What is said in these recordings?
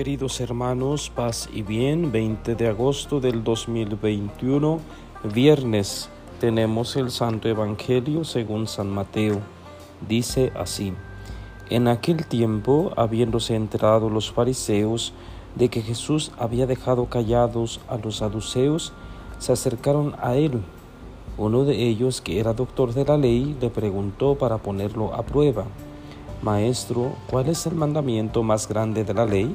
Queridos hermanos, paz y bien, 20 de agosto del 2021, viernes, tenemos el Santo Evangelio según San Mateo. Dice así, en aquel tiempo, habiéndose enterado los fariseos de que Jesús había dejado callados a los saduceos, se acercaron a él. Uno de ellos, que era doctor de la ley, le preguntó para ponerlo a prueba, Maestro, ¿cuál es el mandamiento más grande de la ley?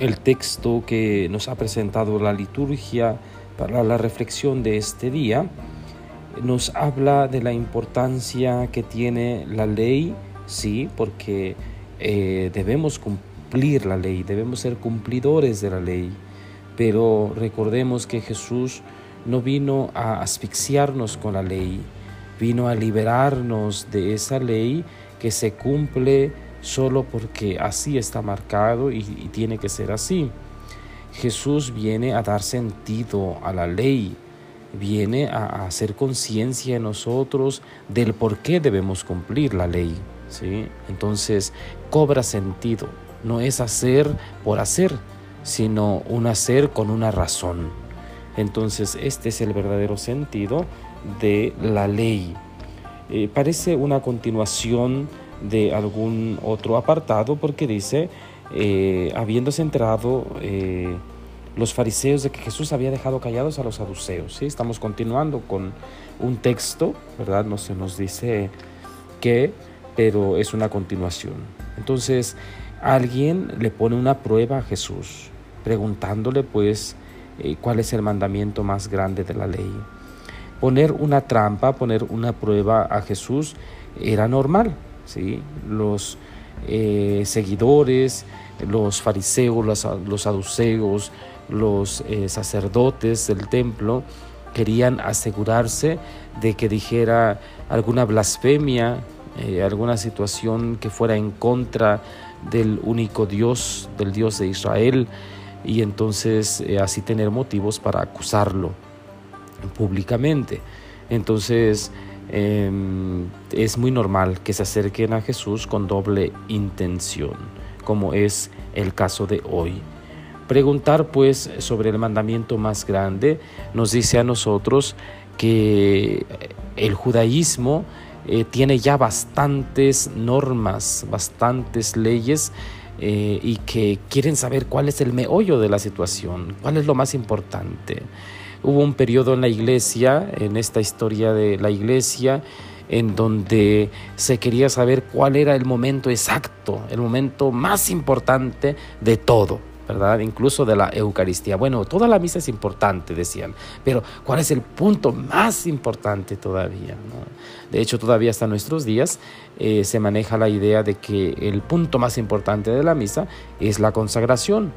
el texto que nos ha presentado la liturgia para la reflexión de este día nos habla de la importancia que tiene la ley, sí, porque eh, debemos cumplir la ley, debemos ser cumplidores de la ley, pero recordemos que Jesús no vino a asfixiarnos con la ley, vino a liberarnos de esa ley que se cumple solo porque así está marcado y, tiene que ser así. Jesús viene a dar sentido a la ley, viene a, hacer conciencia en nosotros del por qué debemos cumplir la ley. ¿sí? Entonces cobra sentido, no es hacer por hacer, sino un hacer con una razón. Entonces este es el verdadero sentido de la ley. Eh, parece una continuación de algún otro apartado porque dice, eh, habiéndose enterado eh, los fariseos de que Jesús había dejado callados a los saduceos. ¿sí? Estamos continuando con un texto, ¿verdad? No se nos dice qué, pero es una continuación. Entonces, alguien le pone una prueba a Jesús, preguntándole pues cuál es el mandamiento más grande de la ley poner una trampa, poner una prueba a Jesús era normal. Los eh, seguidores, los fariseos, los, saduceos, los eh, sacerdotes del templo querían asegurarse de que dijera alguna blasfemia, eh, alguna situación que fuera en contra del único Dios, del Dios de Israel, y entonces así tener motivos para acusarlo públicamente. Entonces em, es muy normal que se acerquen a Jesús con doble intención, como es el caso de hoy. Preguntar pues sobre el mandamiento más grande nos dice a nosotros que el judaísmo eh, tiene ya bastantes normas, bastantes leyes eh, y que quieren saber cuál es el meollo de la situación, cuál es lo más importante. Hubo un periodo en la iglesia, en esta historia de la iglesia, en donde se quería saber cuál era el momento exacto, el momento más importante de todo. ¿verdad? Incluso de la Eucaristía. Bueno, toda la misa es importante, decían, pero ¿cuál es el punto más importante todavía? De hecho, todavía hasta nuestros días eh, se maneja la idea de que el punto más importante de la misa es la consagración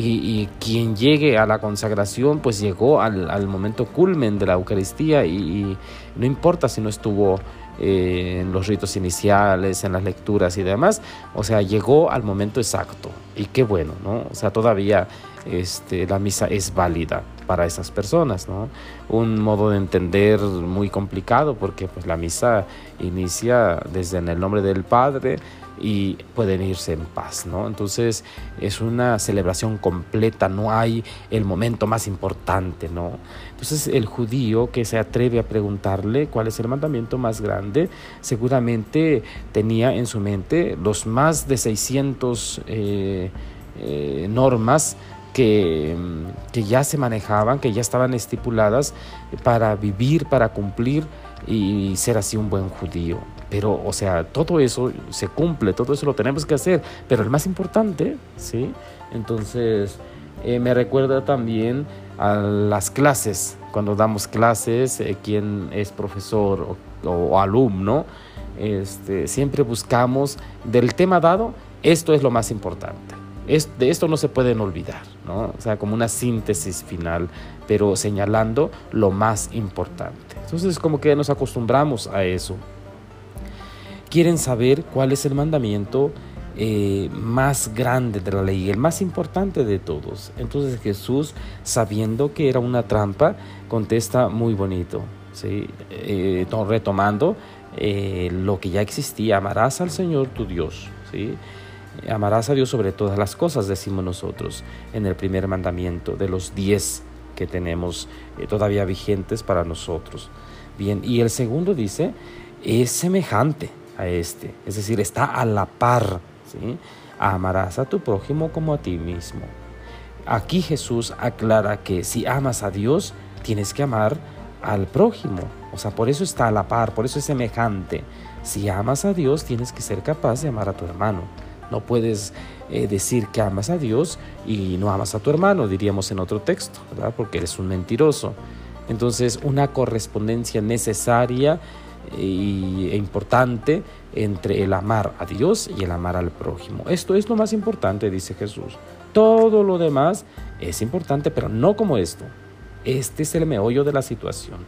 y, quien llegue a la consagración, pues llegó al, momento culmen de la Eucaristía y, no importa si no estuvo eh, en los ritos iniciales, en las lecturas y demás, o sea, llegó al momento exacto y qué bueno, ¿no? O sea, todavía este, la misa es válida para esas personas, ¿no? Un modo de entender muy complicado porque pues la misa inicia desde en el nombre del Padre, y pueden irse en paz, ¿no? Entonces es una celebración completa, no hay el momento más importante, ¿no? Entonces el judío que se atreve a preguntarle cuál es el mandamiento más grande, seguramente tenía en su mente los más de 600 eh, eh, normas que, que ya se manejaban, que ya estaban estipuladas para vivir, para cumplir y ser así un buen judío. Pero, o sea, todo eso se cumple, todo eso lo tenemos que hacer. Pero el más importante, ¿sí? Entonces, eh, me recuerda también a las clases, cuando damos clases, eh, quien es profesor o, alumno, este, siempre buscamos del tema dado, esto es lo más importante. de esto no se pueden olvidar, ¿no? O sea, como una síntesis final, pero señalando lo más importante. Entonces, como que nos acostumbramos a eso. Quieren saber cuál es el mandamiento eh, más grande de la ley, el más importante de todos. Entonces Jesús, sabiendo que era una trampa, contesta muy bonito, ¿sí? Eh, retomando eh, lo que ya existía, amarás al Señor tu Dios. ¿sí? Amarás a Dios sobre todas las cosas, decimos nosotros, en el primer mandamiento de los diez que tenemos todavía vigentes para nosotros. Bien, y el segundo dice, es semejante este, es decir, está a la par. ¿sí? Amarás a tu prójimo como a ti mismo. Aquí Jesús aclara que si amas a Dios, tienes que amar al prójimo. O sea, por eso está a la par, por eso es semejante. Si amas a Dios, tienes que ser capaz de amar a tu hermano. No puedes eh, decir que amas a Dios y no amas a tu hermano, diríamos en otro texto. Porque eres un mentiroso. Entonces, una correspondencia necesaria e importante entre el amar a Dios y el amar al prójimo. Esto es lo más importante, dice Jesús. Todo lo demás es importante, pero no como esto. Este es el meollo de la situación.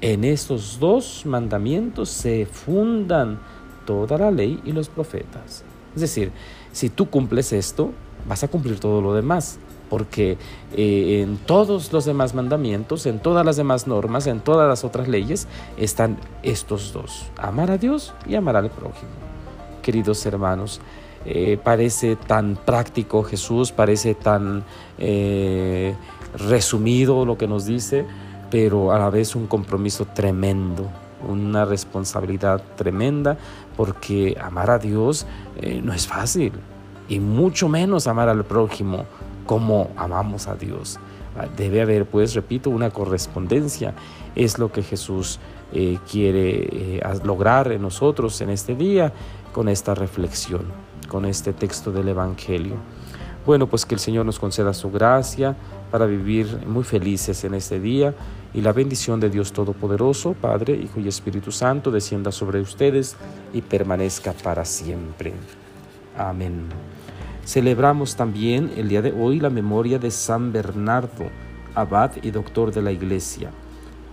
En estos dos mandamientos se fundan toda la ley y los profetas. Es decir, si tú cumples esto, vas a cumplir todo lo demás, porque eh, en todos los demás mandamientos, en todas las demás normas, en todas las otras leyes, están estos dos, amar a Dios y amar al prójimo. Queridos hermanos, eh, parece tan práctico Jesús, parece tan eh, resumido lo que nos dice, pero a la vez un compromiso tremendo, una responsabilidad tremenda, porque amar a Dios no es fácil, y mucho menos amar al prójimo como amamos a Dios. Ah, debe haber, pues, repito, una correspondencia. Es lo que Jesús eh, quiere eh, lograr en nosotros en este día con esta reflexión, con este texto del Evangelio. Bueno, pues que el Señor nos conceda su gracia para vivir muy felices en este día y la bendición de Dios Todopoderoso, Padre, Hijo y Espíritu Santo, descienda sobre ustedes y permanezca para siempre. Amén. Celebramos también el día de hoy la memoria de San Bernardo, abad y doctor de la Iglesia.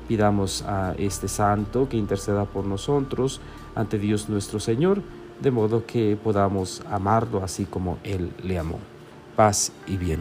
Pidamos a este santo que interceda por nosotros ante Dios nuestro Señor, de modo que podamos amarlo así como Él le amó paz y bien.